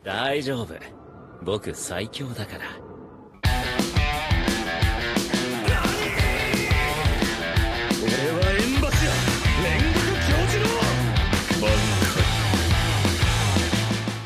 大丈夫僕最強だから俺はエンバシア煉獄教授の満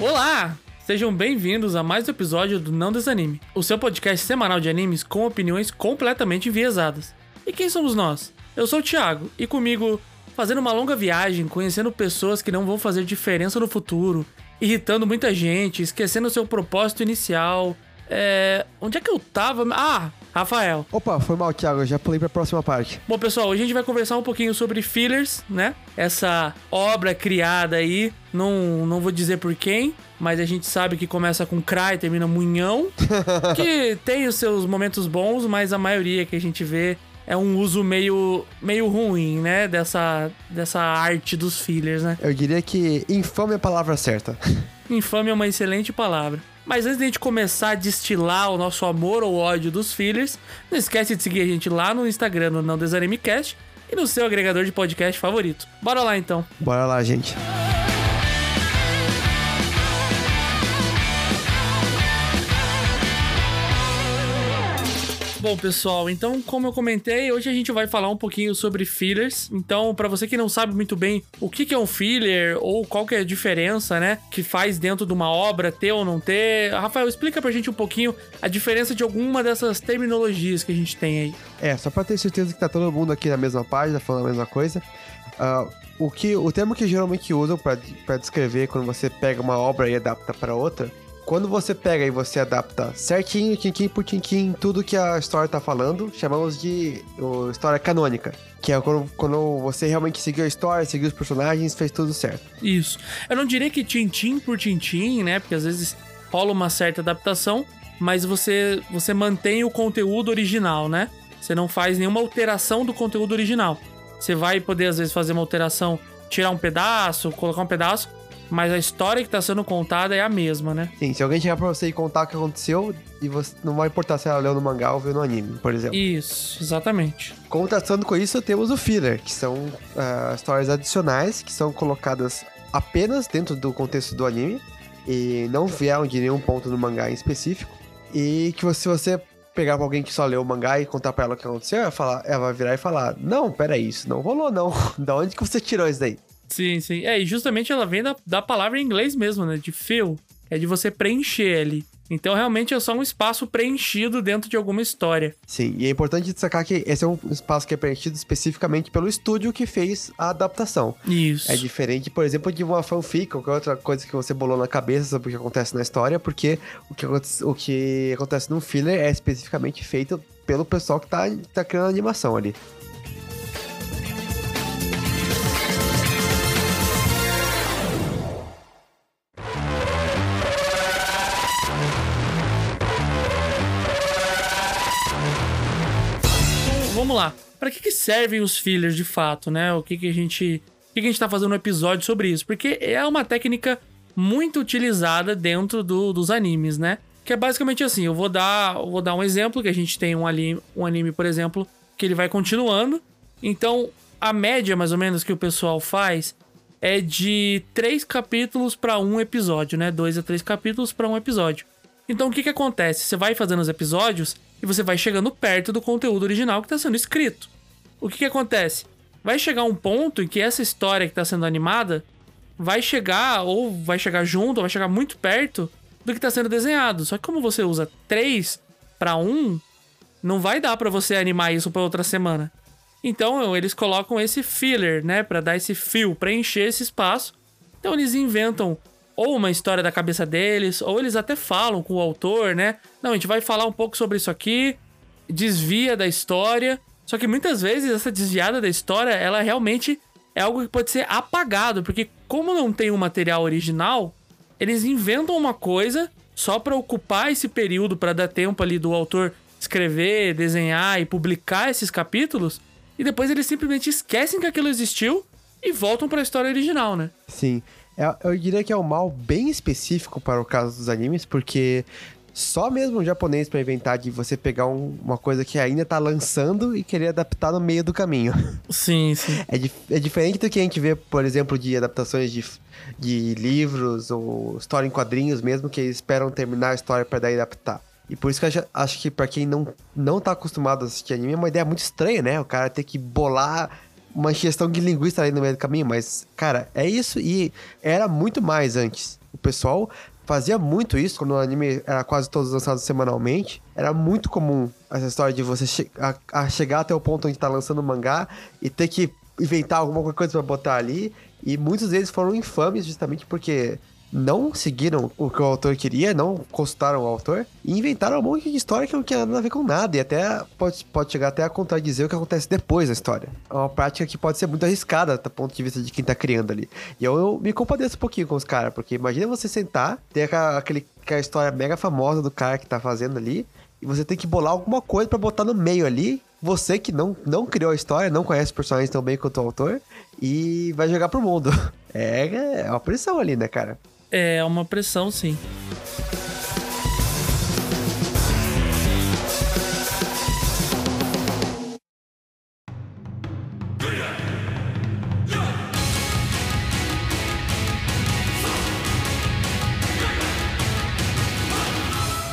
Olá! Sejam bem-vindos a mais um episódio do Não Desanime, o seu podcast semanal de animes com opiniões completamente enviesadas. E quem somos nós? Eu sou o Thiago e comigo, fazendo uma longa viagem, conhecendo pessoas que não vão fazer diferença no futuro, irritando muita gente, esquecendo seu propósito inicial. É. Onde é que eu tava? Ah, Rafael. Opa, foi mal, Thiago. Eu já pulei pra próxima parte. Bom, pessoal, hoje a gente vai conversar um pouquinho sobre fillers, né? Essa obra criada aí, não, não vou dizer por quem, mas a gente sabe que começa com Cry e termina Munhão, que tem os seus momentos bons, mas a maioria que a gente vê é um uso meio, meio ruim, né? Dessa, dessa arte dos fillers, né? Eu diria que infame é a palavra certa. Infame é uma excelente palavra. Mas antes de a gente começar a destilar o nosso amor ou ódio dos fillers, não esquece de seguir a gente lá no Instagram, no Não Desanimecast, e no seu agregador de podcast favorito. Bora lá então. Bora lá, gente. Bom, pessoal, então, como eu comentei, hoje a gente vai falar um pouquinho sobre fillers. Então, para você que não sabe muito bem o que é um filler ou qual que é a diferença, né, que faz dentro de uma obra ter ou não ter, Rafael, explica pra gente um pouquinho a diferença de alguma dessas terminologias que a gente tem aí. É, só pra ter certeza que tá todo mundo aqui na mesma página, falando a mesma coisa. ah, o, que, o termo que geralmente usam pra descrever quando você pega uma obra e adapta pra outra, quando você pega e você adapta certinho, tintim por tintim, tudo que a história tá falando, chamamos de o, história canônica. Que é quando, quando você realmente seguiu a história, seguiu os personagens, fez tudo certo. Isso. Eu não diria que tintim por tintim, né, porque às vezes rola uma certa adaptação, mas você você mantém o conteúdo original, né? Você não faz nenhuma alteração do conteúdo original. Você vai poder às vezes fazer uma alteração, tirar um pedaço, colocar um pedaço, mas a história que tá sendo contada é a mesma, né? Sim, se alguém chegar pra você e contar o que aconteceu, e você não vai importar se ela leu no mangá ou viu no anime, por exemplo. Isso, exatamente. Contrastando com isso, temos o filler, que são ah, histórias adicionais que são colocadas apenas dentro do contexto do anime e não vieram de nenhum ponto no mangá em específico. E que se você pegar pra alguém que só leu o mangá e contar pra ela o que aconteceu, ela, vai falar, ela vai virar e falar: Não, peraí, isso não rolou, não. da onde que você tirou isso daí? Sim, sim. É, e justamente ela vem da, da palavra em inglês mesmo, né? De fill. É de você preencher ali. Então, realmente é só um espaço preenchido dentro de alguma história. Sim, e é importante destacar que esse é um espaço que é preenchido especificamente pelo estúdio que fez a adaptação. Isso. É diferente, por exemplo, de uma fanfic ou qualquer outra coisa que você bolou na cabeça sobre o que acontece na história, porque o que, o que acontece no filler é especificamente feito pelo pessoal que tá, tá criando a animação ali. Vamos lá. Pra que, que servem os fillers de fato, né? O que, que a gente. O que, que a gente tá fazendo um episódio sobre isso? Porque é uma técnica muito utilizada dentro do- dos animes, né? Que é basicamente assim: eu vou dar, eu vou dar um exemplo, que a gente tem um anime, um anime, por exemplo, que ele vai continuando. Então, a média, mais ou menos, que o pessoal faz é de três capítulos pra um episódio, né? Dois a três capítulos pra um episódio. Então o que que acontece? Você vai fazendo os episódios e você vai chegando perto do conteúdo original que está sendo escrito. O que que acontece? Vai chegar um ponto em que essa história que está sendo animada vai chegar ou vai chegar junto, ou vai chegar muito perto do que está sendo desenhado. Só que como você usa três para um, não vai dar para você animar isso para outra semana. Então eles colocam esse filler, né, Pra dar esse fio, preencher esse espaço. Então eles inventam ou uma história da cabeça deles, ou eles até falam com o autor, né? Não, a gente vai falar um pouco sobre isso aqui, desvia da história. Só que muitas vezes essa desviada da história, ela realmente é algo que pode ser apagado, porque como não tem um material original, eles inventam uma coisa só pra ocupar esse período pra dar tempo ali do autor escrever, desenhar e publicar esses capítulos, e depois eles simplesmente esquecem que aquilo existiu e voltam pra história original, né? Sim. É- Eu diria que é um mal bem específico para o caso dos animes, porque só mesmo um japonês pra inventar de você pegar um- uma coisa que ainda tá lançando e querer adaptar no meio do caminho. Sim, sim. É, dif- é diferente do que a gente vê, por exemplo, de adaptações de, de livros ou história em quadrinhos mesmo, que eles esperam terminar a história pra daí adaptar. E por isso que eu acho- acho que pra quem não, não tá acostumado a assistir anime, é uma ideia muito estranha, né? O cara ter que bolar uma ingestão de linguiça ali no meio do caminho, mas, cara, é isso e era muito mais antes. O pessoal fazia muito isso quando o anime era quase todos lançados semanalmente. Era muito comum essa história de você che a, a chegar até o ponto onde tá lançando o mangá e ter que inventar alguma coisa pra botar ali. E muitos deles foram infames justamente porque não seguiram o que o autor queria, não consultaram o autor e inventaram um monte de história que não tinha nada a ver com nada. E até pode, pode chegar até a contradizer o que acontece depois da história. É uma prática que pode ser muito arriscada do ponto de vista de quem tá criando ali. E eu, eu me compadeço um pouquinho com os caras, porque imagina você sentar, ter aquela, aquele, aquela história mega famosa do cara que tá fazendo ali, e você tem que bolar alguma coisa pra botar no meio ali. Você que não, não criou a história, não conhece os personagens tão bem quanto o autor, e vai jogar pro mundo. É, é uma pressão ali, né, cara? É uma pressão, sim.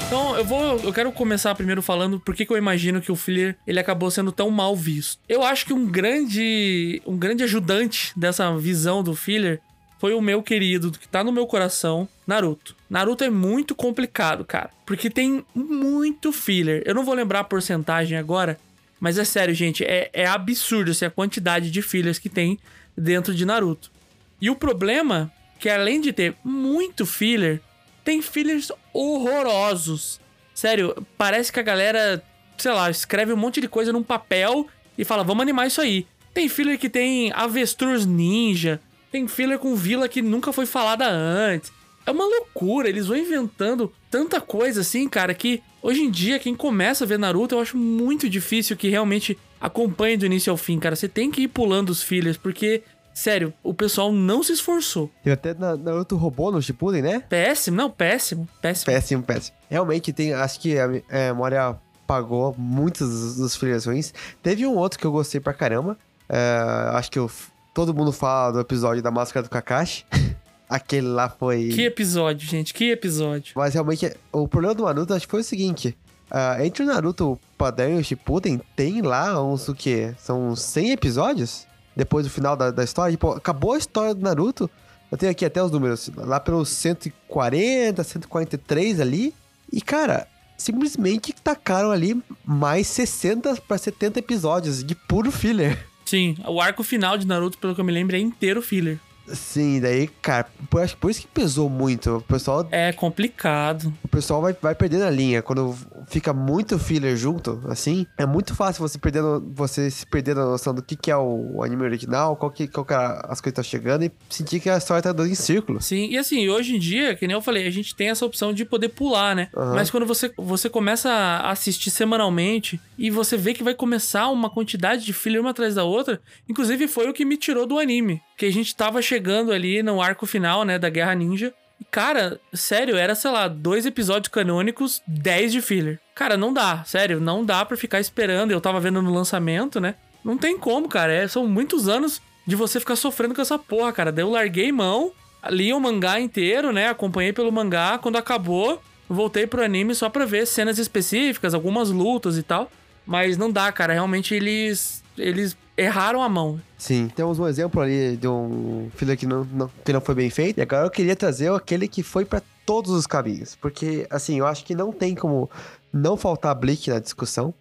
Então, eu vou. Eu quero começar primeiro falando por que eu imagino que o filler ele acabou sendo tão mal visto. Eu acho que um grande. um grande ajudante dessa visão do filler foi o meu querido, que tá no meu coração, Naruto. Naruto é muito complicado, cara. Porque tem muito filler. Eu não vou lembrar a porcentagem agora, mas é sério, gente. É, é absurdo assim, a quantidade de fillers que tem dentro de Naruto. E o problema é que além de ter muito filler, tem fillers horrorosos. Sério, parece que a galera, sei lá, escreve um monte de coisa num papel e fala, vamos animar isso aí. Tem filler que tem avestruz ninja, tem filler com vila que nunca foi falada antes. É uma loucura, eles vão inventando tanta coisa assim, cara, que hoje em dia quem começa a ver Naruto, eu acho muito difícil que realmente acompanhe do início ao fim, cara. Você tem que ir pulando os fillers, porque, sério, o pessoal não se esforçou. Teve até na- Naruto robô no Shippuden, né? Péssimo, não, péssimo, péssimo. Péssimo, péssimo. Realmente tem, acho que a é, memória pagou muitos dos, dos fillers ruins. Teve um outro que eu gostei pra caramba. É, acho que eu- todo mundo fala do episódio da máscara do Kakashi. Aquele lá foi. Que episódio, gente, que episódio. Mas realmente, o problema do Naruto acho que foi o seguinte. ah, entre o Naruto padrão e o Shippuden, tem lá uns o quê? São 100 episódios? Depois do final da, da história. Tipo, acabou a história do Naruto. Eu tenho aqui até os números. Lá pelos 140, 143 ali. E, cara, simplesmente tacaram ali mais 60 pra 70 episódios de puro filler. Sim, o arco final de Naruto, pelo que eu me lembro, é inteiro filler. Sim, daí, cara, por, acho que por isso que pesou muito. O pessoal É complicado. o pessoal vai, vai perdendo a linha. Quando fica muito filler junto, assim, é muito fácil você, perdendo, você se perder na noção do que, que é o, anime original, qual que, qual que é as coisas estão chegando e sentir que a história tá dando em círculos. Sim, e assim, hoje em dia, que nem eu falei, a gente tem essa opção de poder pular, né? Aham. Mas quando você, você começa a assistir semanalmente e você vê que vai começar uma quantidade de filler uma atrás da outra, inclusive foi o que me tirou do anime. Que a gente tava chegando ali no arco final, né, da Guerra Ninja. E, cara, sério, era, sei lá, dois episódios canônicos, 10 de filler. Cara, não dá, sério, não dá pra ficar esperando. Eu tava vendo no lançamento, né? Não tem como, cara. É, são muitos anos de você ficar sofrendo com essa porra, cara. Daí eu larguei mão, li o mangá inteiro, né? Acompanhei pelo mangá. Quando acabou, voltei pro anime só pra ver cenas específicas, algumas lutas e tal. Mas não dá, cara. Realmente eles. Eles erraram a mão. Sim, temos um exemplo ali de um filler que não, não- que não foi bem feito. E agora eu queria trazer aquele que foi pra todos os caminhos. Porque, assim, eu acho que não tem como não faltar Bleach na discussão.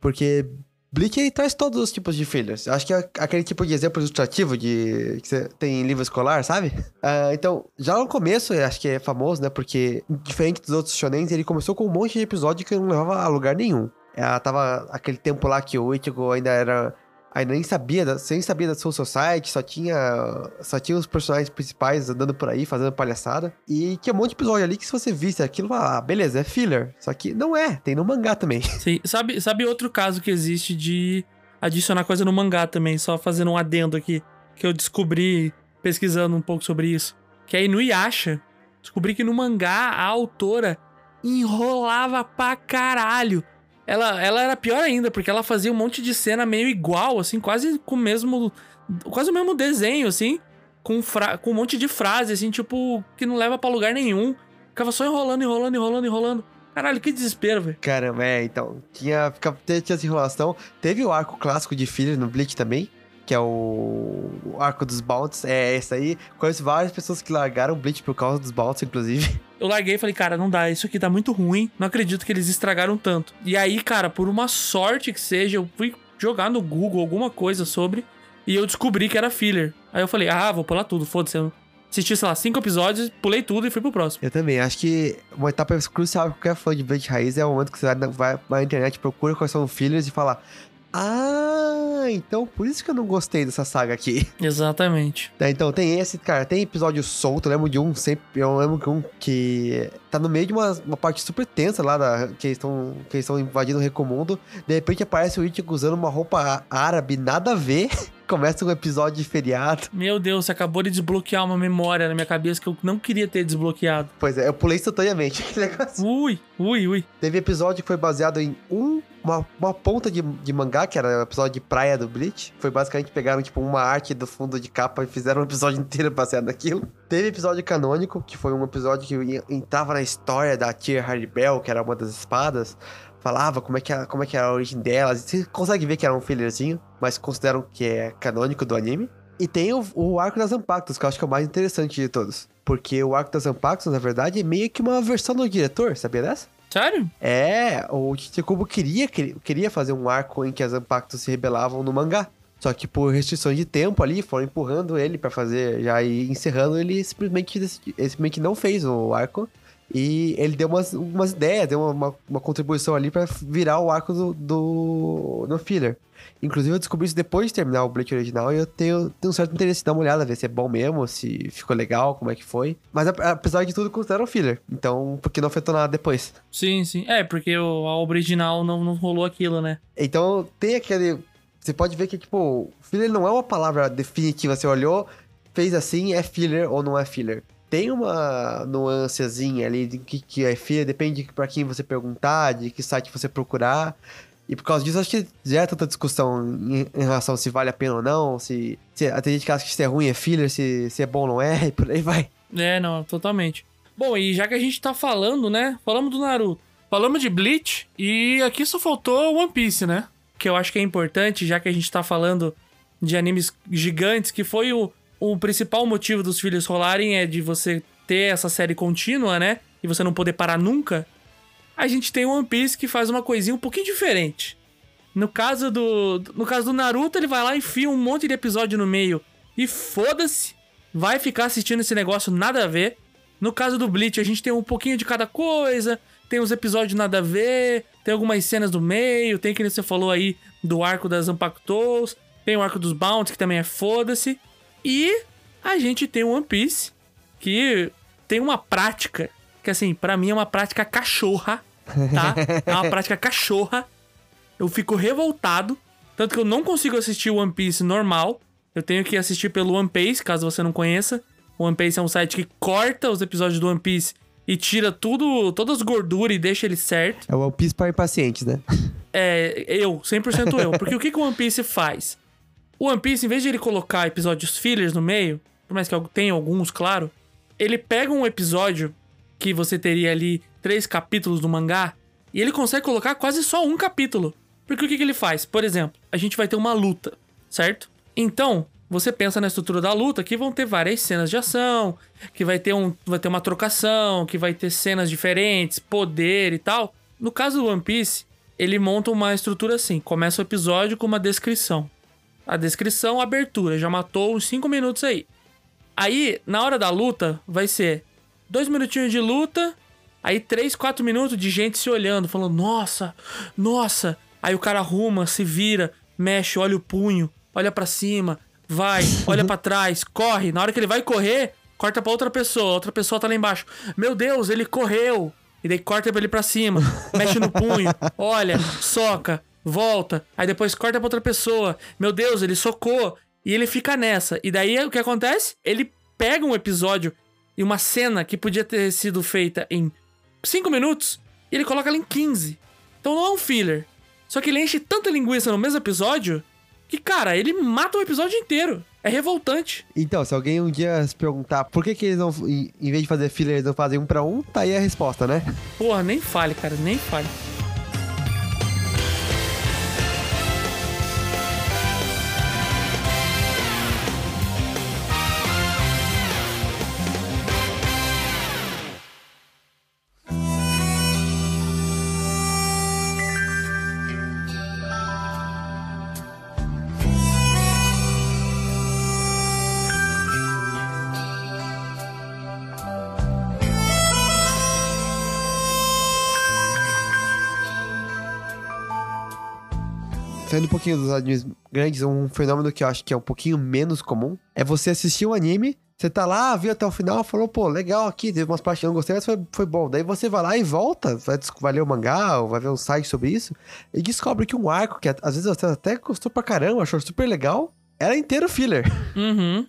Porque ele traz todos os tipos de fillers. Eu Acho que é aquele tipo de exemplo ilustrativo de que você tem em livro escolar, sabe? Ah, então, já no começo, eu acho que é famoso, né? Porque, diferente dos outros shonens, ele começou com um monte de episódio que não levava a lugar nenhum. Ela tava aquele tempo lá que o Ichigo ainda era ainda nem sabia, da, nem sabia da Soul Society, só tinha, só tinha os personagens principais andando por aí, fazendo palhaçada. E tinha um monte de episódio ali que se você visse aquilo, ah, beleza, é filler. Só que não é, tem no mangá também. Sim, sabe, sabe outro caso que existe de adicionar coisa no mangá também, só fazendo um adendo aqui, que eu descobri pesquisando um pouco sobre isso, que é Inuyasha. Descobri que no mangá a autora enrolava pra caralho. Ela, ela era pior ainda, porque ela fazia um monte de cena meio igual, assim, quase com o mesmo. Quase o mesmo desenho, assim. Com, fra com um monte de frase, assim, tipo, que não leva pra lugar nenhum. Ficava só enrolando, enrolando, enrolando, enrolando. Caralho, que desespero, velho. Caramba, é, então. Tinha, tinha essa enrolação. Teve o arco clássico de Filler no Bleach também, que é o, arco dos Bounties. É esse aí. Conheço várias pessoas que largaram o Bleach por causa dos Bounties, inclusive. Eu larguei e falei, cara, não dá, isso aqui tá muito ruim. Não acredito que eles estragaram tanto. E aí, cara, por uma sorte que seja, eu fui jogar no Google alguma coisa sobre e eu descobri que era filler. Aí eu falei, ah, vou pular tudo, foda-se. Assisti, sei lá, cinco episódios, pulei tudo e fui pro próximo. Eu também. Acho que uma etapa crucial pra qualquer fã de Bleach Raiz é o momento que você vai, vai na internet, procura quais são os fillers e fala. Ah, então por isso que eu não gostei dessa saga aqui. Exatamente. É, Então tem esse, cara, tem episódio solto, eu lembro de um sempre, eu lembro de um que tá no meio de uma, uma parte super tensa lá, da, que eles estão que estão invadindo o Recomundo, de repente aparece o Ichigo usando uma roupa árabe, nada a ver, começa um episódio de feriado. Meu Deus, você acabou de desbloquear uma memória na minha cabeça que eu não queria ter desbloqueado. Pois é, eu pulei instantaneamente, que negócio. Ui, ui, ui. Teve episódio que foi baseado em um, uma, uma ponta de, de mangá, que era o episódio de praia do Bleach. Foi basicamente pegaram, tipo, uma arte do fundo de capa e fizeram um episódio inteiro baseado naquilo. Teve episódio canônico, que foi um episódio que entrava na história da tia Harry Bell, que era uma das espadas. Falava como é que era, como é que era a origem delas. Você consegue ver que era um fillerzinho, mas consideram que é canônico do anime. E tem o, o arco das Ampactos, que eu acho que é o mais interessante de todos. Porque o arco das Ampactos, na verdade, é meio que uma versão do diretor, sabia dessa? Sério? É, o Chichikubo queria, queria fazer um arco em que as Ampactos se rebelavam no mangá. Só que por restrições de tempo ali, foram empurrando ele pra fazer, já ir encerrando, ele simplesmente, decidi- ele simplesmente não fez o arco. E ele deu umas, umas ideias, deu uma, uma, uma contribuição ali pra virar o arco do, do, do filler. Inclusive eu descobri isso depois de terminar o Bleach original e eu tenho, tenho um certo interesse em dar uma olhada, ver se é bom mesmo, se ficou legal, como é que foi. Mas apesar de tudo, considero filler. Então, porque não afetou nada depois. Sim, sim. É, porque o, a original não, não rolou aquilo, né? Então, tem aquele. Você pode ver que, tipo, filler não é uma palavra definitiva. Você olhou, fez assim, é filler ou não é filler. Tem uma nuancezinha ali de que, que é filler, depende de pra quem você perguntar, de que site você procurar. E por causa disso, acho que gera tanta discussão em, em relação se vale a pena ou não, se, se. Tem gente que acha que se é ruim é filler, se, se é bom não é, e por aí vai. É, não, totalmente. Bom, e já que a gente tá falando, né? Falamos do Naruto, falamos de Bleach e aqui só faltou One Piece, né? Que eu acho que é importante, já que a gente tá falando de animes gigantes, que foi o, o principal motivo dos filhos rolarem é de você ter essa série contínua, né? E você não poder parar nunca. A gente tem One Piece que faz uma coisinha um pouquinho diferente. No caso do, no caso do Naruto, ele vai lá e enfia um monte de episódio no meio e foda-se, vai ficar assistindo esse negócio nada a ver. No caso do Bleach, a gente tem um pouquinho de cada coisa, tem uns episódios nada a ver, tem algumas cenas do meio, tem que você falou aí do arco das Ampactos, tem o arco dos Bounties, que também é foda-se. E a gente tem o One Piece, que tem uma prática, que assim, pra mim é uma prática cachorra, tá? É uma prática cachorra. Eu fico revoltado, tanto que eu não consigo assistir o One Piece normal. Eu tenho que assistir pelo One Piece, caso você não conheça. O One Piece é um site que corta os episódios do One Piece e tira tudo, todas as gorduras e deixa ele certo. É o One Piece para impacientes, né? É, eu, 100% eu. Porque o que, que o One Piece faz? O One Piece, em vez de ele colocar episódios fillers no meio, por mais que tenha alguns, claro, ele pega um episódio que você teria ali três capítulos do mangá e ele consegue colocar quase só um capítulo. Porque o que, que ele faz? Por exemplo, a gente vai ter uma luta, certo? Então, você pensa na estrutura da luta que vão ter várias cenas de ação, que vai ter, um, vai ter uma trocação, que vai ter cenas diferentes, poder e tal. No caso do One Piece, ele monta uma estrutura assim: começa o episódio com uma descrição. A descrição, a abertura, já matou uns 5 minutos aí. Aí, na hora da luta, vai ser dois minutinhos de luta, aí três, quatro minutos de gente se olhando, falando, nossa, nossa. Aí o cara arruma, se vira, mexe, olha o punho, olha pra cima, vai, olha pra trás, corre. Na hora que ele vai correr, corta pra outra pessoa, outra pessoa tá lá embaixo. Meu Deus, ele correu. E daí corta pra ele pra cima, mexe no punho, olha, soca, volta. Aí depois corta pra outra pessoa. Meu Deus, ele socou. E ele fica nessa. E daí o que acontece? Ele pega um episódio e uma cena que podia ter sido feita em 5 minutos e ele coloca ela em 15. Então não é um filler. Só que ele enche tanta linguiça no mesmo episódio que, cara, ele mata o episódio inteiro. É revoltante. Então, se alguém um dia se perguntar por que, que eles não, em vez de fazer filler, eles não fazem um pra um, tá aí a resposta, né? Porra, nem fale, cara, nem fale. Saindo um pouquinho dos animes grandes, um fenômeno que eu acho que é um pouquinho menos comum é você assistir um anime, você tá lá, viu até o final, falou, pô, legal aqui, teve umas partes que eu não gostei, mas foi, foi bom. Daí você vai lá e volta, vai, vai ler o mangá, ou vai ver um site sobre isso, e descobre que um arco, que às vezes você até gostou pra caramba, achou super legal, era inteiro filler. Uhum.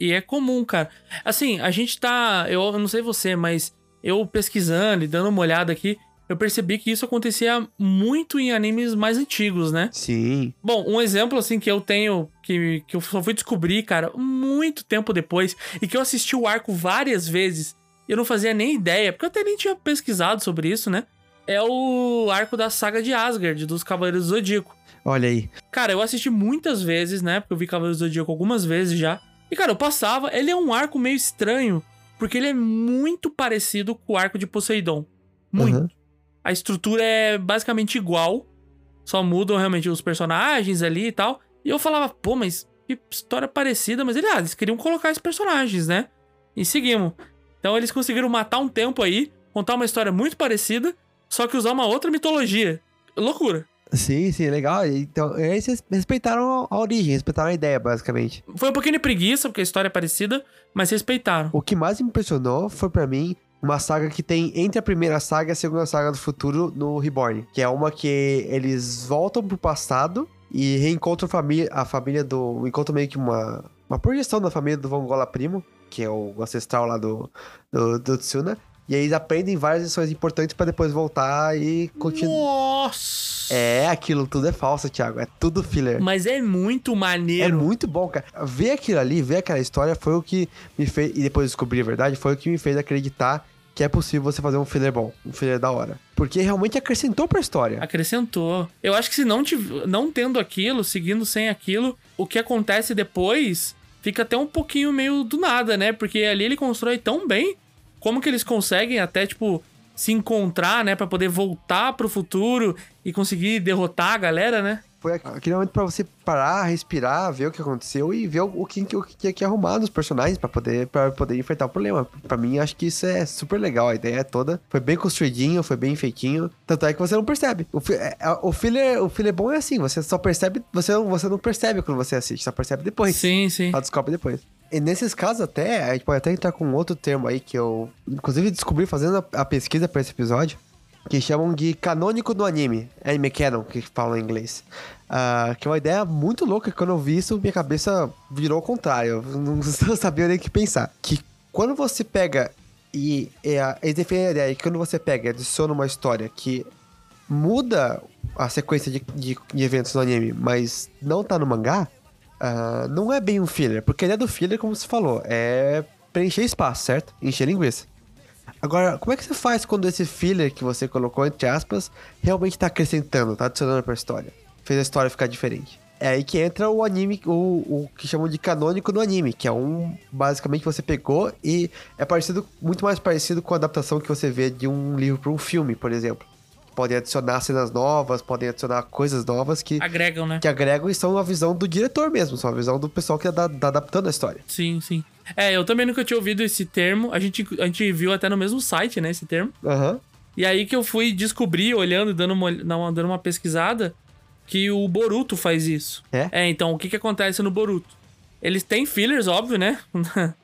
E é comum, cara. Assim, a gente tá. Eu, eu não sei você, mas eu pesquisando e dando uma olhada aqui, eu percebi que isso acontecia muito em animes mais antigos, né? Sim. Bom, um exemplo assim que eu tenho, que, que eu só fui descobrir, cara, muito tempo depois, e que eu assisti o arco várias vezes, e eu não fazia nem ideia, porque eu até nem tinha pesquisado sobre isso, né? É o arco da saga de Asgard, dos Cavaleiros do Zodíaco. Olha aí. Cara, eu assisti muitas vezes, né? Porque eu vi Cavaleiros do Zodíaco algumas vezes já. E, cara, eu passava. Ele é um arco meio estranho, porque ele é muito parecido com o arco de Poseidon. Muito. Aham. A estrutura é basicamente igual. Só mudam realmente os personagens ali e tal. E eu falava, pô, mas que história parecida. Mas ele, ah, eles queriam colocar esses personagens, né? E seguimos. Então eles conseguiram matar um tempo aí, contar uma história muito parecida, só que usar uma outra mitologia. Loucura. Sim, sim, legal. Então, eles res- respeitaram a origem, respeitaram a ideia, basicamente. Foi um pouquinho de preguiça, porque a história é parecida, mas respeitaram. O que mais me impressionou foi pra mim uma saga que tem entre a primeira saga e a segunda saga do futuro no Reborn, que é uma que eles voltam pro passado e reencontram a família, a família do, encontram meio que uma uma projeção da família do Vongola Primo, que é o ancestral lá do do, do Tsuna, e aí eles aprendem várias lições importantes pra depois voltar e continuar. Nossa! É, aquilo tudo é falso, Thiago, é tudo filler. Mas é muito É maneiro. muito bom, cara. Ver aquilo ali, ver aquela história foi o que me fez. E depois descobrir a verdade, foi o que me fez acreditar que é possível você fazer um filler bom, um filler da hora. Porque realmente acrescentou pra história. Acrescentou. Eu acho que se não, tiv- não tendo aquilo, seguindo sem aquilo, o que acontece depois fica até um pouquinho meio do nada, né? Porque ali ele constrói tão bem. Como que eles conseguem até, tipo, se encontrar, né? Pra poder voltar pro futuro e conseguir derrotar a galera, né? Foi aquele momento pra você parar, respirar, ver o que aconteceu e ver o que, o que tinha que arrumar nos personagens pra poder, pra poder enfrentar o problema. Pra mim, acho que isso é super legal. A ideia toda foi bem construidinho, foi bem feitinho. Tanto é que você não percebe. O, é- é- o, filler, o filler bom é assim, você só percebe, você não, você não percebe quando você assiste, só percebe depois. Sim, sim. Só descobre depois. E nesses casos até, a gente pode até entrar com outro termo aí que eu, inclusive, descobri fazendo a, a pesquisa pra esse episódio, que chamam de canônico do anime. Anime canon, que falam em inglês. Ah, que é uma ideia muito louca, quando eu vi isso, minha cabeça virou ao contrário. Eu não, sabia nem o que pensar. Que quando você pega e... e a- eles defendem a ideia que quando você pega e adiciona uma história que muda a sequência de, de, de eventos no anime, mas não tá no mangá, ah, não é bem um filler, porque a ideia do filler, como você falou, é preencher espaço, certo? Encher linguiça. Agora, como é que você faz quando esse filler que você colocou, entre aspas, realmente tá acrescentando, tá adicionando pra história? Fez a história ficar diferente. É aí que entra o anime, o, o que chamam de canônico do anime, que é um, basicamente, você pegou e é parecido, muito mais parecido com a adaptação que você vê de um livro para um filme, por exemplo. Podem adicionar cenas novas, podem adicionar coisas novas que, Agregam, né? que agregam e são a visão do diretor mesmo, são a visão do pessoal que tá, tá adaptando a história. Sim, sim. É, eu também nunca tinha ouvido esse termo. A gente, a gente viu até no mesmo site, né, esse termo. Aham. E aí que eu fui descobrir, olhando, dando uma, dando uma pesquisada, que o Boruto faz isso. É? É, então, o que que acontece no Boruto? Eles têm fillers, óbvio, né?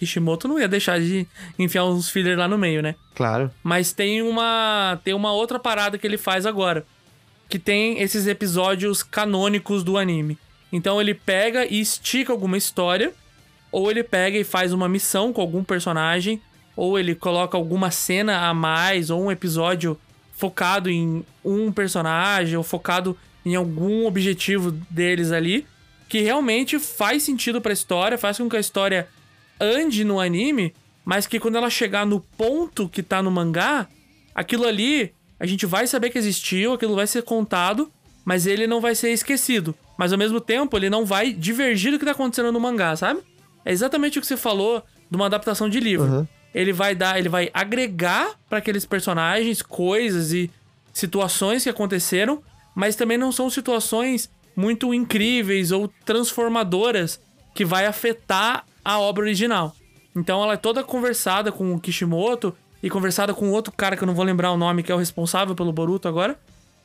Kishimoto não ia deixar de enfiar uns fillers lá no meio, né? Claro. Mas tem uma tem uma outra parada que ele faz agora, que tem esses episódios canônicos do anime. Então ele pega e estica alguma história, ou ele pega e faz uma missão com algum personagem, ou ele coloca alguma cena a mais, ou um episódio focado em um personagem, ou focado em algum objetivo deles ali, que realmente faz sentido pra história, faz com que a história ande no anime, mas que quando ela chegar no ponto que tá no mangá, aquilo ali a gente vai saber que existiu, aquilo vai ser contado, mas ele não vai ser esquecido. Mas ao mesmo tempo, ele não vai divergir do que tá acontecendo no mangá, sabe? É exatamente o que você falou de uma adaptação de livro. Uhum. Ele vai dar, ele vai agregar pra aqueles personagens coisas e situações que aconteceram, mas também não são situações muito incríveis ou transformadoras que vai afetar a obra original. Então ela é toda conversada com o Kishimoto e conversada com outro cara que eu não vou lembrar o nome, que é o responsável pelo Boruto agora.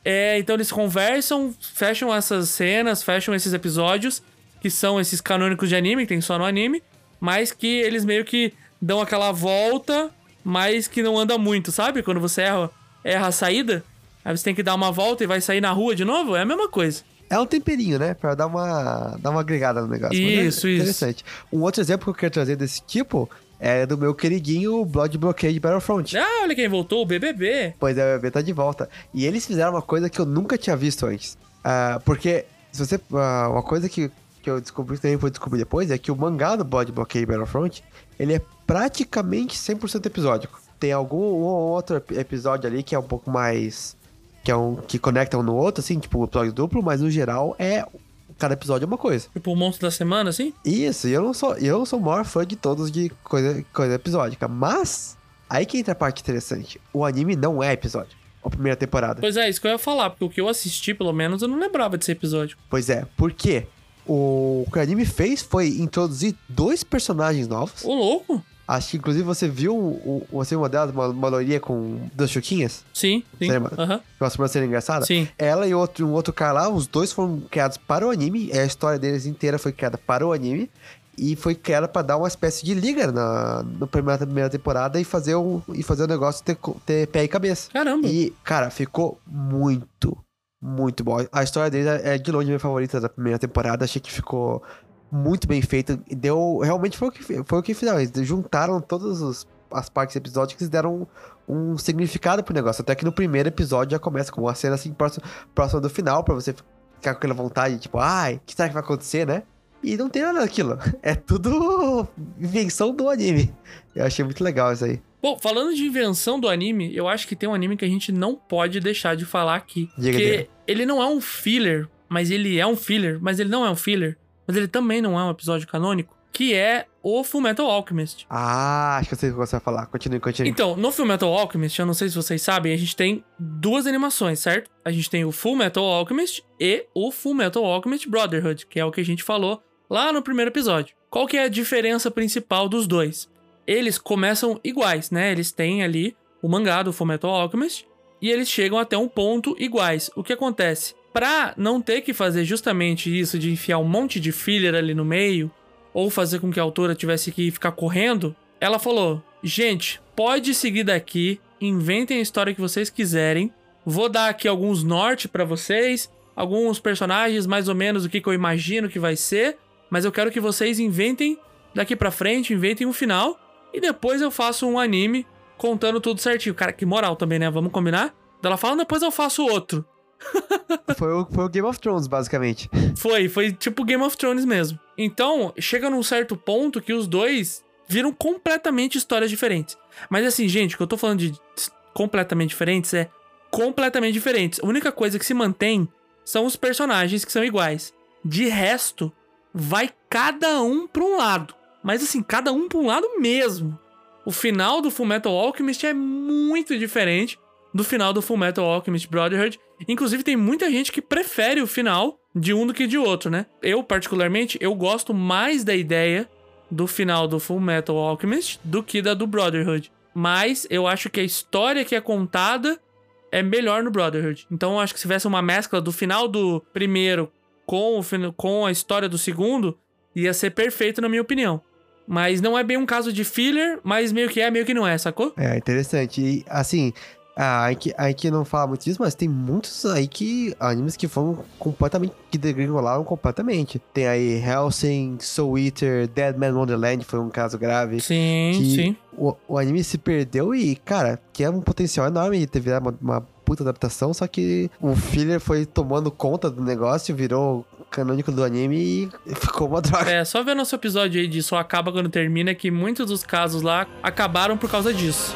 É, então eles conversam, fecham essas cenas, fecham esses episódios, que são esses canônicos de anime, que tem só no anime, mas que eles meio que dão aquela volta, mas que não anda muito, sabe? Quando você erra, erra a saída, aí você tem que dar uma volta e vai sair na rua de novo, é a mesma coisa. É um temperinho, né? Pra dar uma, dar uma agregada no negócio. É Isso, isso. Interessante. Um outro exemplo que eu quero trazer desse tipo é do meu queridinho Blood Blockade Battlefront. Ah, olha quem voltou, o BBB. Pois é, o bebê tá de volta. E eles fizeram uma coisa que eu nunca tinha visto antes. Ah, porque, se você. ah, uma coisa que, que eu descobri, também foi descobrir depois, é que o mangá do Blood Blockade Battlefront, ele é praticamente 100% episódico. Tem algum um ou outro ep- episódio ali que é um pouco mais. que é um que conecta um no outro, assim, tipo episódio duplo, mas no geral é. Cada episódio é uma coisa. Tipo o monstro da semana, assim? Isso, eu não sou, eu não sou o maior fã de todos de coisa, coisa episódica, mas aí que entra a parte interessante. O anime não é episódio. A primeira temporada. Pois é, isso que eu ia falar, porque o que eu assisti, pelo menos, eu não lembrava desse episódio. Pois é, porque o, o que o anime fez foi introduzir dois personagens novos. Ô, louco? Acho que inclusive você viu o, o- você uma delas, uma, uma loirinha com duas chuquinhas, Sim, sim. Lembra? Aham. com uma sobrancelha engraçada. Sim. Ela e outro, um outro cara lá, os dois foram criados para o anime. A história deles inteira foi criada para o anime. E foi criada para dar uma espécie de liga na, na primeira, primeira temporada e fazer, um, e fazer o negócio ter, ter pé e cabeça. Caramba. E, cara, ficou muito, muito bom. A história deles é de longe minha favorita da primeira temporada. Achei que ficou muito bem feito. Deu. Realmente foi o que, foi o que fizeram. Eles juntaram todas os- as partes episódicas e deram um, significado pro negócio. Até que no primeiro episódio já começa com uma cena assim próxima, próxima do final, pra você ficar com aquela vontade, tipo, ai, o que será que vai acontecer, né? E não tem nada daquilo. É tudo invenção do anime. Eu achei muito legal isso aí. Bom, falando de invenção do anime, eu acho que tem um anime que a gente não pode deixar de falar aqui. Diga, porque diga. ele não é um filler, mas ele é um filler, mas ele não é um filler, mas ele também não é um episódio canônico, que é o Fullmetal Alchemist. Ah, acho que eu sei o que você vai falar. Continue, continue. Então, no Fullmetal Alchemist, eu não sei se vocês sabem, a gente tem duas animações, certo? A gente tem o Fullmetal Alchemist e o Fullmetal Alchemist Brotherhood, que é o que a gente falou lá no primeiro episódio. Qual que é a diferença principal dos dois? Eles começam iguais, né? Eles têm ali o mangá do Fullmetal Alchemist e eles chegam até um ponto iguais. O que acontece? Pra não ter que fazer justamente isso de enfiar um monte de filler ali no meio, ou fazer com que a autora tivesse que ficar correndo, ela falou: Gente, pode seguir daqui, inventem a história que vocês quiserem. Vou dar aqui alguns norte pra vocês, alguns personagens, mais ou menos o que, que eu imagino que vai ser, mas eu quero que vocês inventem daqui pra frente, inventem um final, e depois eu faço um anime contando tudo certinho. Cara, que moral também, né? Vamos combinar? Ela fala, depois eu faço outro. Foi o, foi o Game of Thrones, basicamente. Foi, foi tipo Game of Thrones mesmo. Então, chega num certo ponto que os dois viram completamente histórias diferentes. Mas assim, gente, o que eu tô falando de completamente diferentes é completamente diferentes. A única coisa que se mantém são os personagens que são iguais. De resto, vai cada um pra um lado. Mas assim, cada um pra um lado mesmo. O final do Fullmetal Alchemist é muito diferente do final do Fullmetal Alchemist Brotherhood. Inclusive, tem muita gente que prefere o final de um do que de outro, né? Eu, particularmente, eu gosto mais da ideia do final do Fullmetal Alchemist do que da do Brotherhood. Mas eu acho que a história que é contada é melhor no Brotherhood. Então eu acho que se tivesse uma mescla do final do primeiro com, o, com a história do segundo, ia ser perfeito, na minha opinião. Mas não é bem um caso de filler, mas meio que é, meio que não é, sacou? É, interessante. E, assim, aí que, aí que não fala muito disso, mas tem muitos aí que. animes que foram completamente. que degringolaram completamente. Tem aí Helsing, Soul Eater, Dead Man Wonderland, foi um caso grave. Sim, sim. O, o anime se perdeu e, cara, que é um potencial enorme de ter virado uma, uma puta adaptação, só que o filler foi tomando conta do negócio, virou canônico do anime e ficou uma droga. É, só ver nosso episódio aí de Só Acaba Quando Termina, que muitos dos casos lá acabaram por causa disso.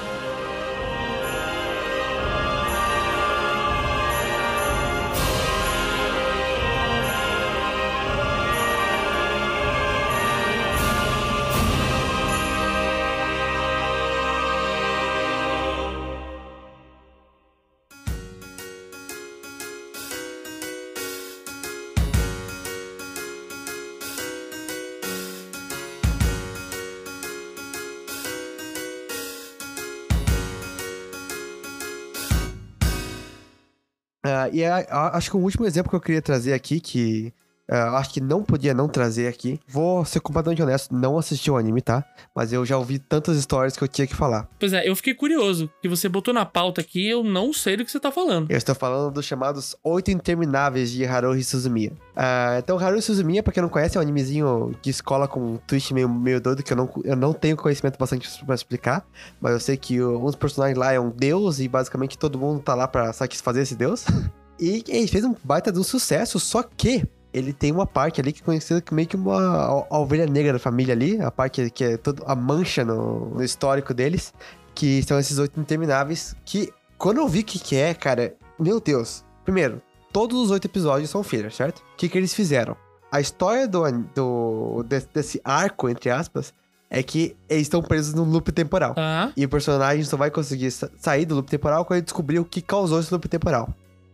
E é, a- acho que o último exemplo que eu queria trazer aqui, que ah, acho que não podia não trazer aqui, vou ser completamente honesto, não assisti o anime, tá? Mas eu já ouvi tantas histórias que eu tinha que falar. Pois é, eu fiquei curioso, que você botou na pauta aqui eu não sei do que você tá falando. Eu estou falando dos chamados Oito Intermináveis de Haruhi Suzumiya. Ah, então, Haruhi Suzumiya, pra quem não conhece, é um animezinho de escola com um twist meio, meio doido que eu não, eu não tenho conhecimento bastante pra explicar. Mas eu sei que um dos personagens lá é um deus e basicamente todo mundo tá lá pra satisfazer esse deus. E ele fez um baita de um sucesso, só que ele tem uma parte ali que é conhecida como meio que uma a, a ovelha negra da família ali, a parte que é toda a mancha no, no histórico deles, que são esses oito intermináveis, que quando eu vi o que que é, cara, meu Deus. Primeiro, todos os oito episódios são filler, certo? O que que eles fizeram? A história do, do desse, desse arco, entre aspas, é que eles estão presos num loop temporal. E o personagem só vai conseguir sa- sair do loop temporal quando ele descobrir o que causou esse loop temporal.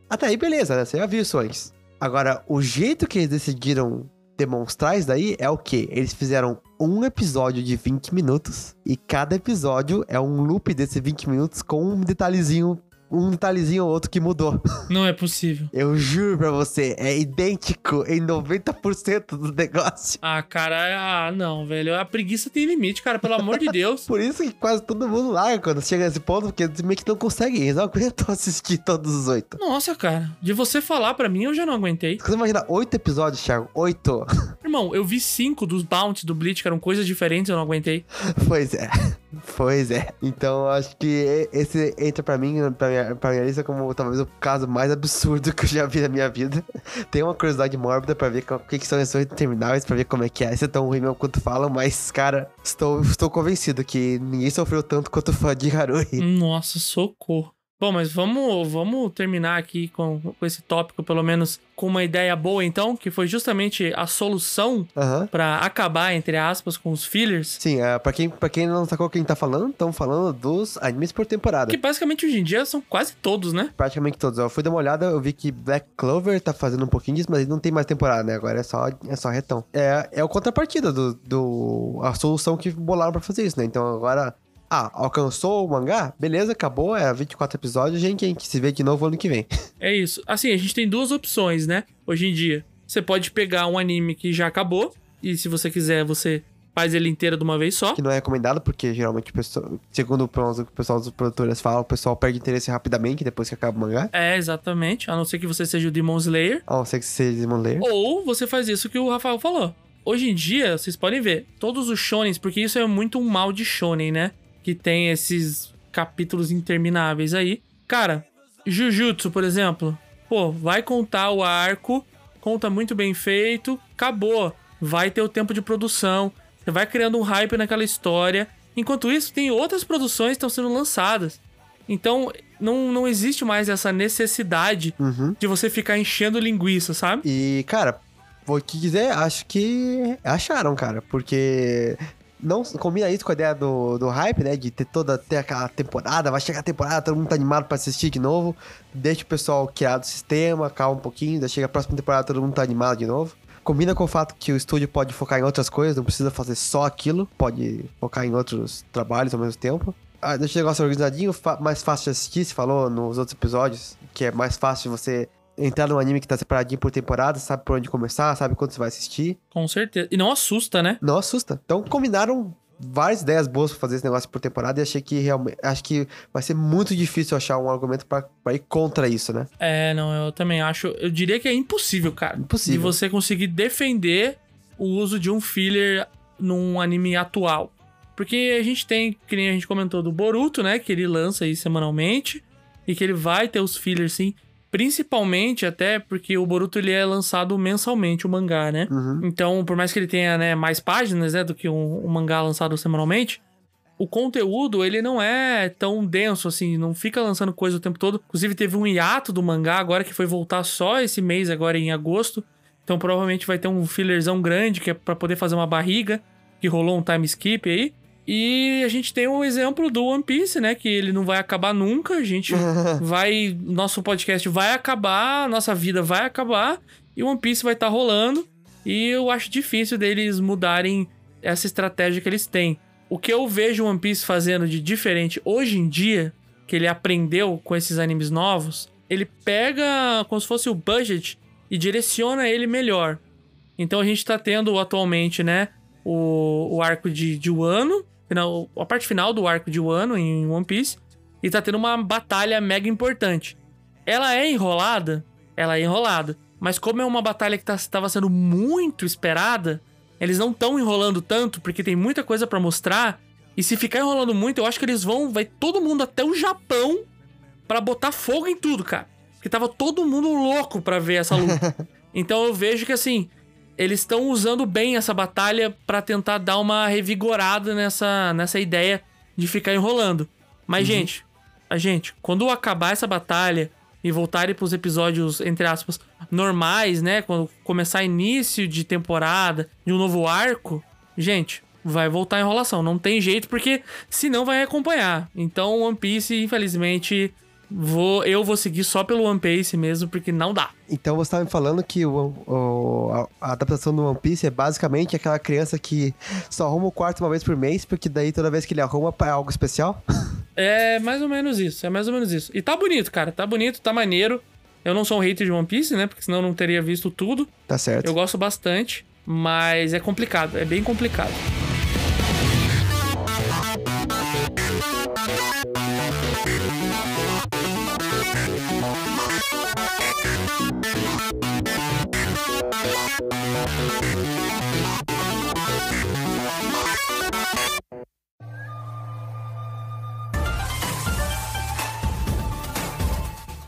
Até aí, beleza, né? Você já viu isso antes. Agora, o jeito que eles decidiram demonstrar isso daí é o quê? Eles fizeram um episódio de 20 minutos e cada episódio é um loop desses 20 minutos com um detalhezinho, um detalhezinho ou outro que mudou. Não é possível. Eu juro pra você, é idêntico em 90% do negócio. Ah, cara, ah, não, velho. A preguiça tem limite, cara, pelo amor de Deus. Por isso que quase todo mundo larga quando chega nesse ponto, porque meio que não conseguem, eles não aguentam assistir todos os oito. Nossa, cara, de você falar pra mim eu já não aguentei. Você imagina oito episódios, Thiago? Oito? Irmão, eu vi cinco dos bounties do Bleach, que eram coisas diferentes, eu não aguentei. pois é. Pois é. Então acho que esse entra pra mim, pra minha, pra minha lista, como talvez o caso mais absurdo que eu já vi na minha vida. Tenho uma curiosidade mórbida pra ver o que, que são esses oito termináveis, pra ver como é que é. Isso é tão ruim mesmo quanto falam, mas, cara, estou, estou convencido que ninguém sofreu tanto quanto fã de Harui. Nossa, socorro. Bom, mas vamos, vamos terminar aqui com, com esse tópico, pelo menos com uma ideia boa, então, que foi justamente a solução Aham. pra acabar, entre aspas, com os fillers. Sim, é, pra, quem, pra quem não sacou quem tá falando, estamos falando dos animes por temporada. Que basicamente hoje em dia são quase todos, né? Praticamente todos. Eu fui dar uma olhada, eu vi que Black Clover tá fazendo um pouquinho disso, mas ele não tem mais temporada, né? Agora é só, é só retão. É, é o contrapartida do, do. a solução que bolaram pra fazer isso, né? Então agora. Ah, alcançou o mangá? Beleza, acabou, é 24 episódios, gente, a gente se vê de novo ano que vem. É isso. Assim, a gente tem duas opções, né? Hoje em dia. Você pode pegar um anime que já acabou, e se você quiser, você faz ele inteiro de uma vez só. que não é recomendado, porque geralmente, segundo o pessoal dos produtores fala, o pessoal perde interesse rapidamente depois que acaba o mangá. É, exatamente. A não ser que você seja o Demon Slayer. A não ser que seja Demon Slayer. Ou você faz isso que o Rafael falou. Hoje em dia, vocês podem ver, todos os shonens, porque isso é muito um mal de shonen, né? Que tem esses capítulos intermináveis aí. Cara, Jujutsu, por exemplo. Pô, vai contar o arco, conta muito bem feito, acabou. Vai ter o tempo de produção. Você vai criando um hype naquela história. Enquanto isso, tem outras produções que estão sendo lançadas. Então, não, não existe mais essa necessidade Uhum. de você ficar enchendo linguiça, sabe? E, cara, vou te dizer, acho que acharam, cara, porque não combina isso com a ideia do, do hype, né? De ter toda ter aquela temporada, vai chegar a temporada, todo mundo tá animado pra assistir de novo. Deixa o pessoal criar do sistema, calma um pouquinho, daí chega a próxima temporada, todo mundo tá animado de novo. Combina com o fato que o estúdio pode focar em outras coisas, não precisa fazer só aquilo, pode focar em outros trabalhos ao mesmo tempo. Ah, deixa o negócio organizadinho, mais fácil de assistir, se falou nos outros episódios, que é mais fácil você entrar num anime que tá separadinho por temporada, sabe por onde começar, sabe quando você vai assistir. Com certeza. E não assusta, né? Não assusta. Então combinaram várias ideias boas pra fazer esse negócio por temporada e achei que realmente. Acho que vai ser muito difícil achar um argumento pra, pra ir contra isso, né? É, não, eu também acho. Eu diria que é impossível, cara. Impossível. De você conseguir defender o uso de um filler num anime atual. Porque a gente tem, que nem a gente comentou do Boruto, né? Que ele lança aí semanalmente. E que ele vai ter os fillers, sim. Principalmente até porque o Boruto ele é lançado mensalmente, o mangá, né? Uhum. Então, por mais que ele tenha né, mais páginas né, do que um, um mangá lançado semanalmente, o conteúdo ele não é tão denso assim, não fica lançando coisa o tempo todo. Inclusive, teve um hiato do mangá agora que foi voltar só esse mês, agora em agosto. Então, provavelmente vai ter um fillerzão grande que é pra poder fazer uma barriga, que rolou um time skip aí. E a gente tem o exemplo do One Piece, né? Que ele não vai acabar nunca. A gente vai. Nosso podcast vai acabar, nossa vida vai acabar. E o One Piece vai estar rolando. E eu acho difícil deles mudarem essa estratégia que eles têm. O que eu vejo o One Piece fazendo de diferente hoje em dia, que ele aprendeu com esses animes novos, ele pega como se fosse o budget e direciona ele melhor. Então a gente tá tendo atualmente, né, o, o arco de, de Wano, final, a parte final do arco de Wano em One Piece, e tá tendo uma batalha mega importante. Ela é enrolada? Ela é enrolada. Mas como é uma batalha que tá, tava sendo muito esperada, eles não estão enrolando tanto, porque tem muita coisa pra mostrar. E se ficar enrolando muito, eu acho que eles vão. Vai todo mundo até o Japão pra botar fogo em tudo, cara. Porque tava todo mundo louco pra ver essa luta. então eu vejo que assim. Eles estão usando bem essa batalha pra tentar dar uma revigorada nessa, nessa ideia de ficar enrolando. Mas, gente, a gente, quando acabar essa batalha e voltarem pros episódios, entre aspas, normais, né? Quando começar início de temporada, de um novo arco, gente, vai voltar a enrolação. Não tem jeito, porque senão vai acompanhar. Então, One Piece, infelizmente, vou, eu vou seguir só pelo One Piece mesmo, porque não dá. Então você tava me falando que o, o- a, a adaptação do One Piece é basicamente aquela criança que só arruma o quarto uma vez por mês, porque daí toda vez que ele arruma é algo especial? É mais ou menos isso, é mais ou menos isso. E tá bonito, cara, tá bonito, tá maneiro. Eu não sou um hater de One Piece, né? Porque senão eu não teria visto tudo. Tá certo. Eu gosto bastante, mas é complicado, é bem complicado.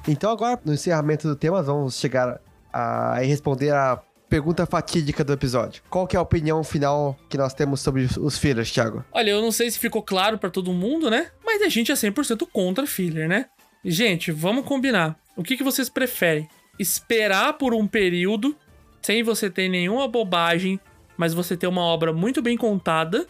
Então agora, no encerramento do tema, vamos chegar a, responder a pergunta fatídica do episódio. Qual que é a opinião final que nós temos sobre os- fillers, Thiago? Olha, eu não sei se ficou claro pra todo mundo, né? Mas a gente é 100% contra filler, né? Gente, vamos combinar. O que, que vocês preferem? Esperar por um período, sem você ter nenhuma bobagem, mas você ter uma obra muito bem contada?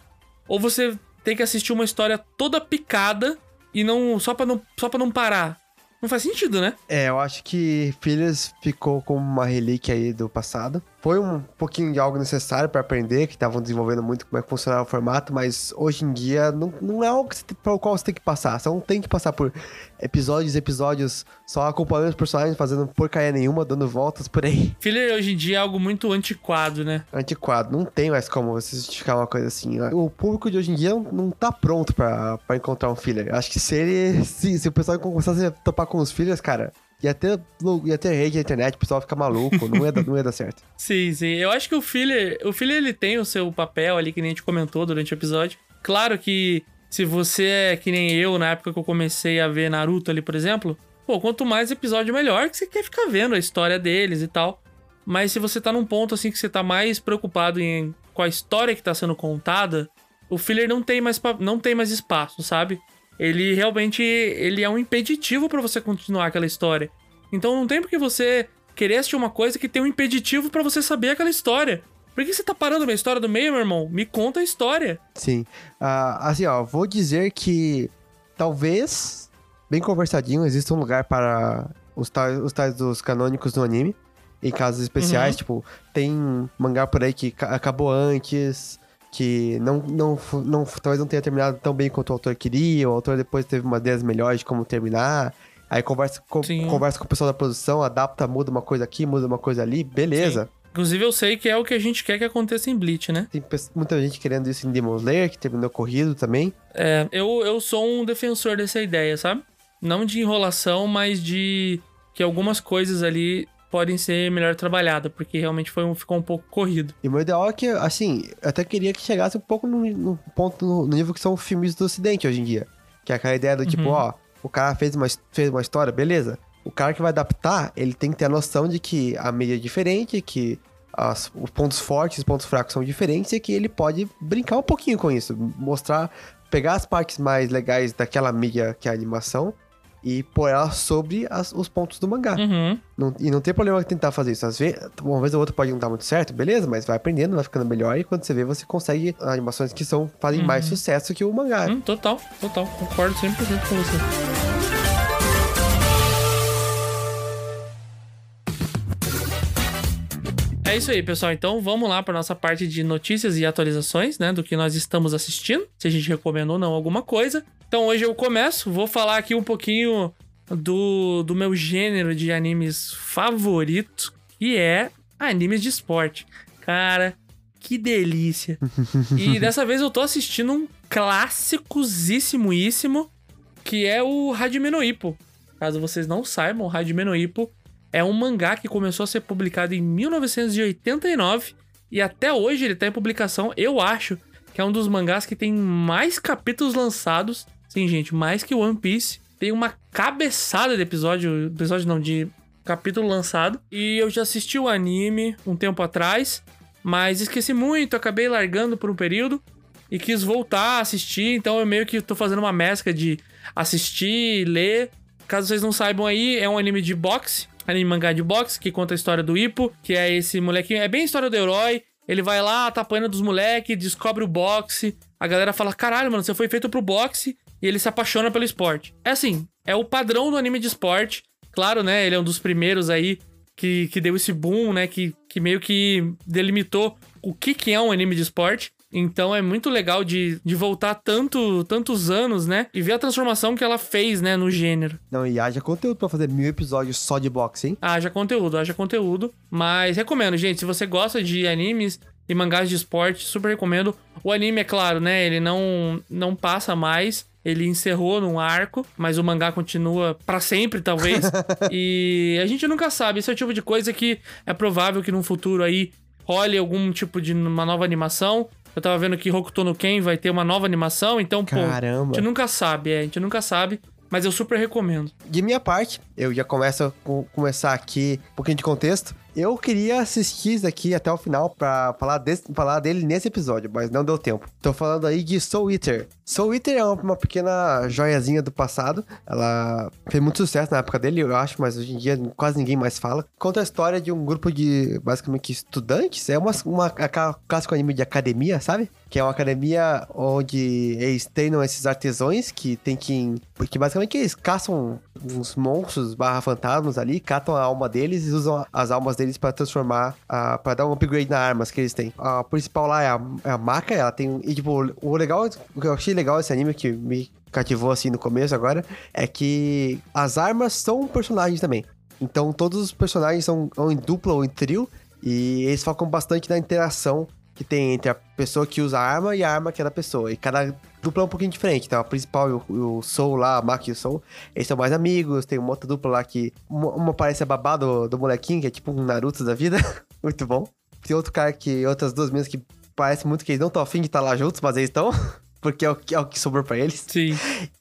Ou você ter que assistir uma história toda picada e não só pra não, só pra não parar? Não faz sentido, né? É, eu acho que Fillers ficou como uma relíquia aí do passado. Foi um pouquinho de algo necessário pra aprender, que estavam desenvolvendo muito como é que funcionava o formato, mas hoje em dia não, não é algo pelo qual você tem que passar. Você não tem que passar por episódios e episódios só acompanhando os personagens, fazendo porcaria nenhuma, dando voltas por aí. Filler hoje em dia é algo muito antiquado, né? Antiquado, não tem mais como você justificar uma coisa assim. O público de hoje em dia não, não tá pronto pra, pra encontrar um filler. Acho que se ele. Se, se o pessoal começasse a topar com os fillers, cara, ia ter, ia ter hate na internet, o pessoal ia ficar maluco, não ia, não ia dar certo. Sim, sim. Eu acho que o filler, o filler ele tem o seu papel ali que nem a gente comentou durante o episódio. Claro que se você é que nem eu na época que eu comecei a ver Naruto ali, por exemplo, pô, quanto mais episódio melhor, que você quer ficar vendo a história deles e tal. Mas se você tá num ponto assim que você tá mais preocupado em com a história que tá sendo contada, o filler não tem mais não tem mais espaço, sabe? Ele realmente ele é um impeditivo pra você continuar aquela história. Então não tem por que você querer assistir uma coisa que tem um impeditivo pra você saber aquela história. Por que você tá parando minha história do meio, meu irmão? Me conta a história. Sim. Ah, assim, ó, vou dizer que talvez, bem conversadinho, exista um lugar para os tais, os tais dos canônicos do anime. Em casos especiais, tipo, tem mangá por aí que ca- acabou antes, que não, não, não, talvez não tenha terminado tão bem quanto o autor queria, o autor depois teve uma ideias melhores de como terminar. Aí conversa com, Sim. conversa com o pessoal da produção, adapta, muda uma coisa aqui, muda uma coisa ali, beleza. Inclusive, eu sei que é o que a gente quer que aconteça em Bleach, né? Tem muita gente querendo isso em Demon Slayer, que terminou corrido também. É, eu, eu sou um defensor dessa ideia, sabe? Não de enrolação, mas de que algumas coisas ali podem ser melhor trabalhadas, porque realmente foi um, ficou um pouco corrido. E o meu ideal é que, assim, eu até queria que chegasse um pouco no, no ponto, no, no nível que são filmes do ocidente hoje em dia. Que é aquela ideia do tipo, ó, o cara fez uma, fez uma história, beleza. O cara que vai adaptar, ele tem que ter a noção de que a mídia é diferente, que as- os pontos fortes e os pontos fracos são diferentes e que ele pode brincar um pouquinho com isso. Mostrar, pegar as partes mais legais daquela mídia que é a animação e pôr ela sobre as- os pontos do mangá. Uhum. Não- e não tem problema tentar fazer isso. Às vezes, uma vez ou outra pode não dar muito certo, beleza, mas vai aprendendo, vai ficando melhor. E quando você vê, você consegue animações que são, fazem mais sucesso que o mangá. Hum, total, total. Concordo 100% com você. É isso aí, pessoal. Então vamos lá para nossa parte de notícias e atualizações, né? Do que nós estamos assistindo, se a gente recomendou ou não alguma coisa. Então hoje eu começo, vou falar aqui um pouquinho do, do meu gênero de animes favorito, que é animes de esporte. Cara, que delícia. e dessa vez eu tô assistindo um clássicosíssimo que é o Hajime no Ippo. Caso vocês não saibam, o Hajime no Ippo é um mangá que começou a ser publicado em 1989 e até hoje ele tá em publicação. Eu acho que é um dos mangás que tem mais capítulos lançados. Sim, gente, mais que One Piece. Tem uma cabeçada de episódio, episódio não, de capítulo lançado. E eu já assisti o anime um tempo atrás, mas esqueci muito, acabei largando por um período e quis voltar a assistir, então eu meio que tô fazendo uma mescla de assistir, ler. Caso vocês não saibam aí, é um anime de boxe, anime mangá de boxe, que conta a história do Ippo, que é esse molequinho, é bem a história do herói. Ele vai lá, tá apanhando dos moleques, descobre o boxe. A galera fala: caralho, mano, você foi feito pro boxe. E ele se apaixona pelo esporte. É assim, é o padrão do anime de esporte. Claro, né? Ele é um dos primeiros aí que, que deu esse boom, né? Que, que meio que delimitou o que, que é um anime de esporte. Então é muito legal de, de voltar tanto, tantos anos, né? E ver a transformação que ela fez, né, no gênero. Não, e haja conteúdo pra fazer mil episódios só de boxe, hein? Haja conteúdo, haja conteúdo. Mas recomendo, gente, se você gosta de animes e mangás de esporte, super recomendo. O anime, é claro, né? Ele não, não passa mais. Ele encerrou num arco, mas o mangá continua pra sempre, talvez. e a gente nunca sabe. Esse é o tipo de coisa que é provável que num futuro aí role algum tipo de uma nova animação. Eu tava vendo que Hokuto no Ken vai ter uma nova animação, então, pô, a Caramba. gente nunca sabe, é, a gente nunca sabe, mas eu super recomendo. De minha parte, eu já começo a co- começar aqui um pouquinho de contexto. Eu queria assistir isso aqui até o final pra falar, desse, falar dele nesse episódio, mas não deu tempo. Tô falando aí de Soul Eater. Soul Eater é uma, uma pequena joiazinha do passado. Ela fez muito sucesso na época dele, eu acho, mas hoje em dia quase ninguém mais fala. Conta a história de um grupo de, basicamente, estudantes. É uma, uma aquela clássico anime de academia, sabe? Que é uma academia onde eles treinam esses artesãos que tem que... Porque basicamente eles caçam uns monstros barra fantasmas ali, catam a alma deles e usam as almas deles pra transformar, uh, para dar um upgrade nas armas que eles têm. A principal lá é a, é a Maka, ela tem... E tipo, o legal, o que eu achei legal desse anime, que me cativou assim no começo agora, é que as armas são personagens também. Então todos os personagens são ou em dupla ou em trio, e eles focam bastante na interação que tem entre a pessoa que usa a arma e a arma que é da pessoa. E cada dupla é um pouquinho diferente. Então, a principal e o, o Soul lá, a Maki e o Soul, eles são mais amigos. Tem uma outra dupla lá que... Uma, uma parece a babá do, do molequinho, que é tipo um Naruto da vida. Muito bom. Tem outro cara que... Outras duas meninas que parece muito que eles não estão afim de estar lá juntos, mas eles estão. Porque é o, que- é o que sobrou pra eles. Sim.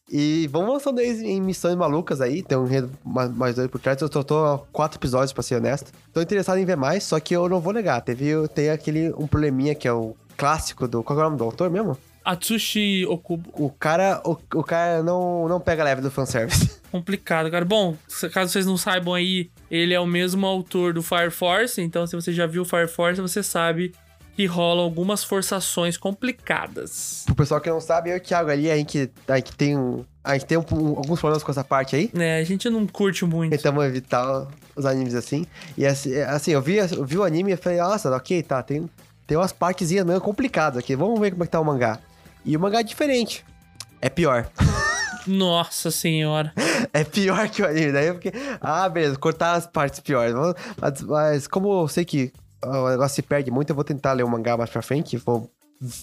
E vamos lançando eles em missões malucas aí. Tem um enredo ma- mais dois por trás. Eu tô, tô quatro episódios, pra ser honesto. Tô interessado em ver mais, só que eu não vou negar. Teve tem aquele um probleminha que é o clássico do. Qual é o nome do autor mesmo? Atsushi Okubo. O cara, o, o cara não, não pega leve do fanservice. Complicado, cara. Bom, se- caso vocês não saibam aí, ele é o mesmo autor do Fire Force, então se você já viu Fire Force, você sabe que rolam algumas forçações complicadas. Pro pessoal que não sabe, eu e o Thiago ali, a gente, a gente tem um. A gente tem um- um- alguns problemas com essa parte aí. Né, a gente não curte muito. Tentamos evitar os animes assim. E assim, é, assim, eu, vi, eu vi o anime e falei, nossa, ok, tá, tem, tem umas partezinhas meio complicadas aqui. Vamos ver como é que tá o mangá. E o mangá é diferente. É pior. Nossa senhora. É pior que o anime. Daí eu fiquei, ah, beleza, cortar as partes piores. Mas, mas como eu sei que o negócio se perde muito, eu vou tentar ler o mangá mais pra frente. Vou,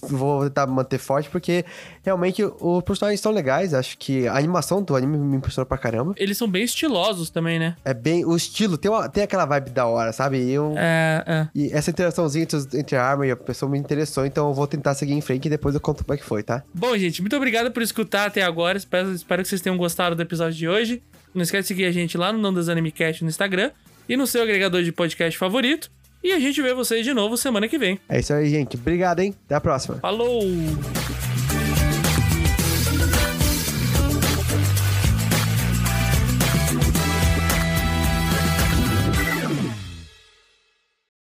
vou tentar manter forte, porque realmente os personagens são legais. Acho que a animação do anime me impressionou pra caramba. Eles são bem estilosos também, né? É bem. O estilo tem, uma- tem aquela vibe da hora, sabe? E Eu, É, é. E essa interaçãozinha entre, entre a arma e a pessoa me interessou, então eu vou tentar seguir em frente e depois eu conto como é que foi, tá? Bom, gente, muito obrigado por escutar até agora. Espero, espero que vocês tenham gostado do episódio de hoje. Não esquece de seguir a gente lá no Não Desanimecast no Instagram e no seu agregador de podcast favorito. E a gente vê vocês de novo semana que vem. É isso aí, gente. Obrigado, hein? Até a próxima. Falou!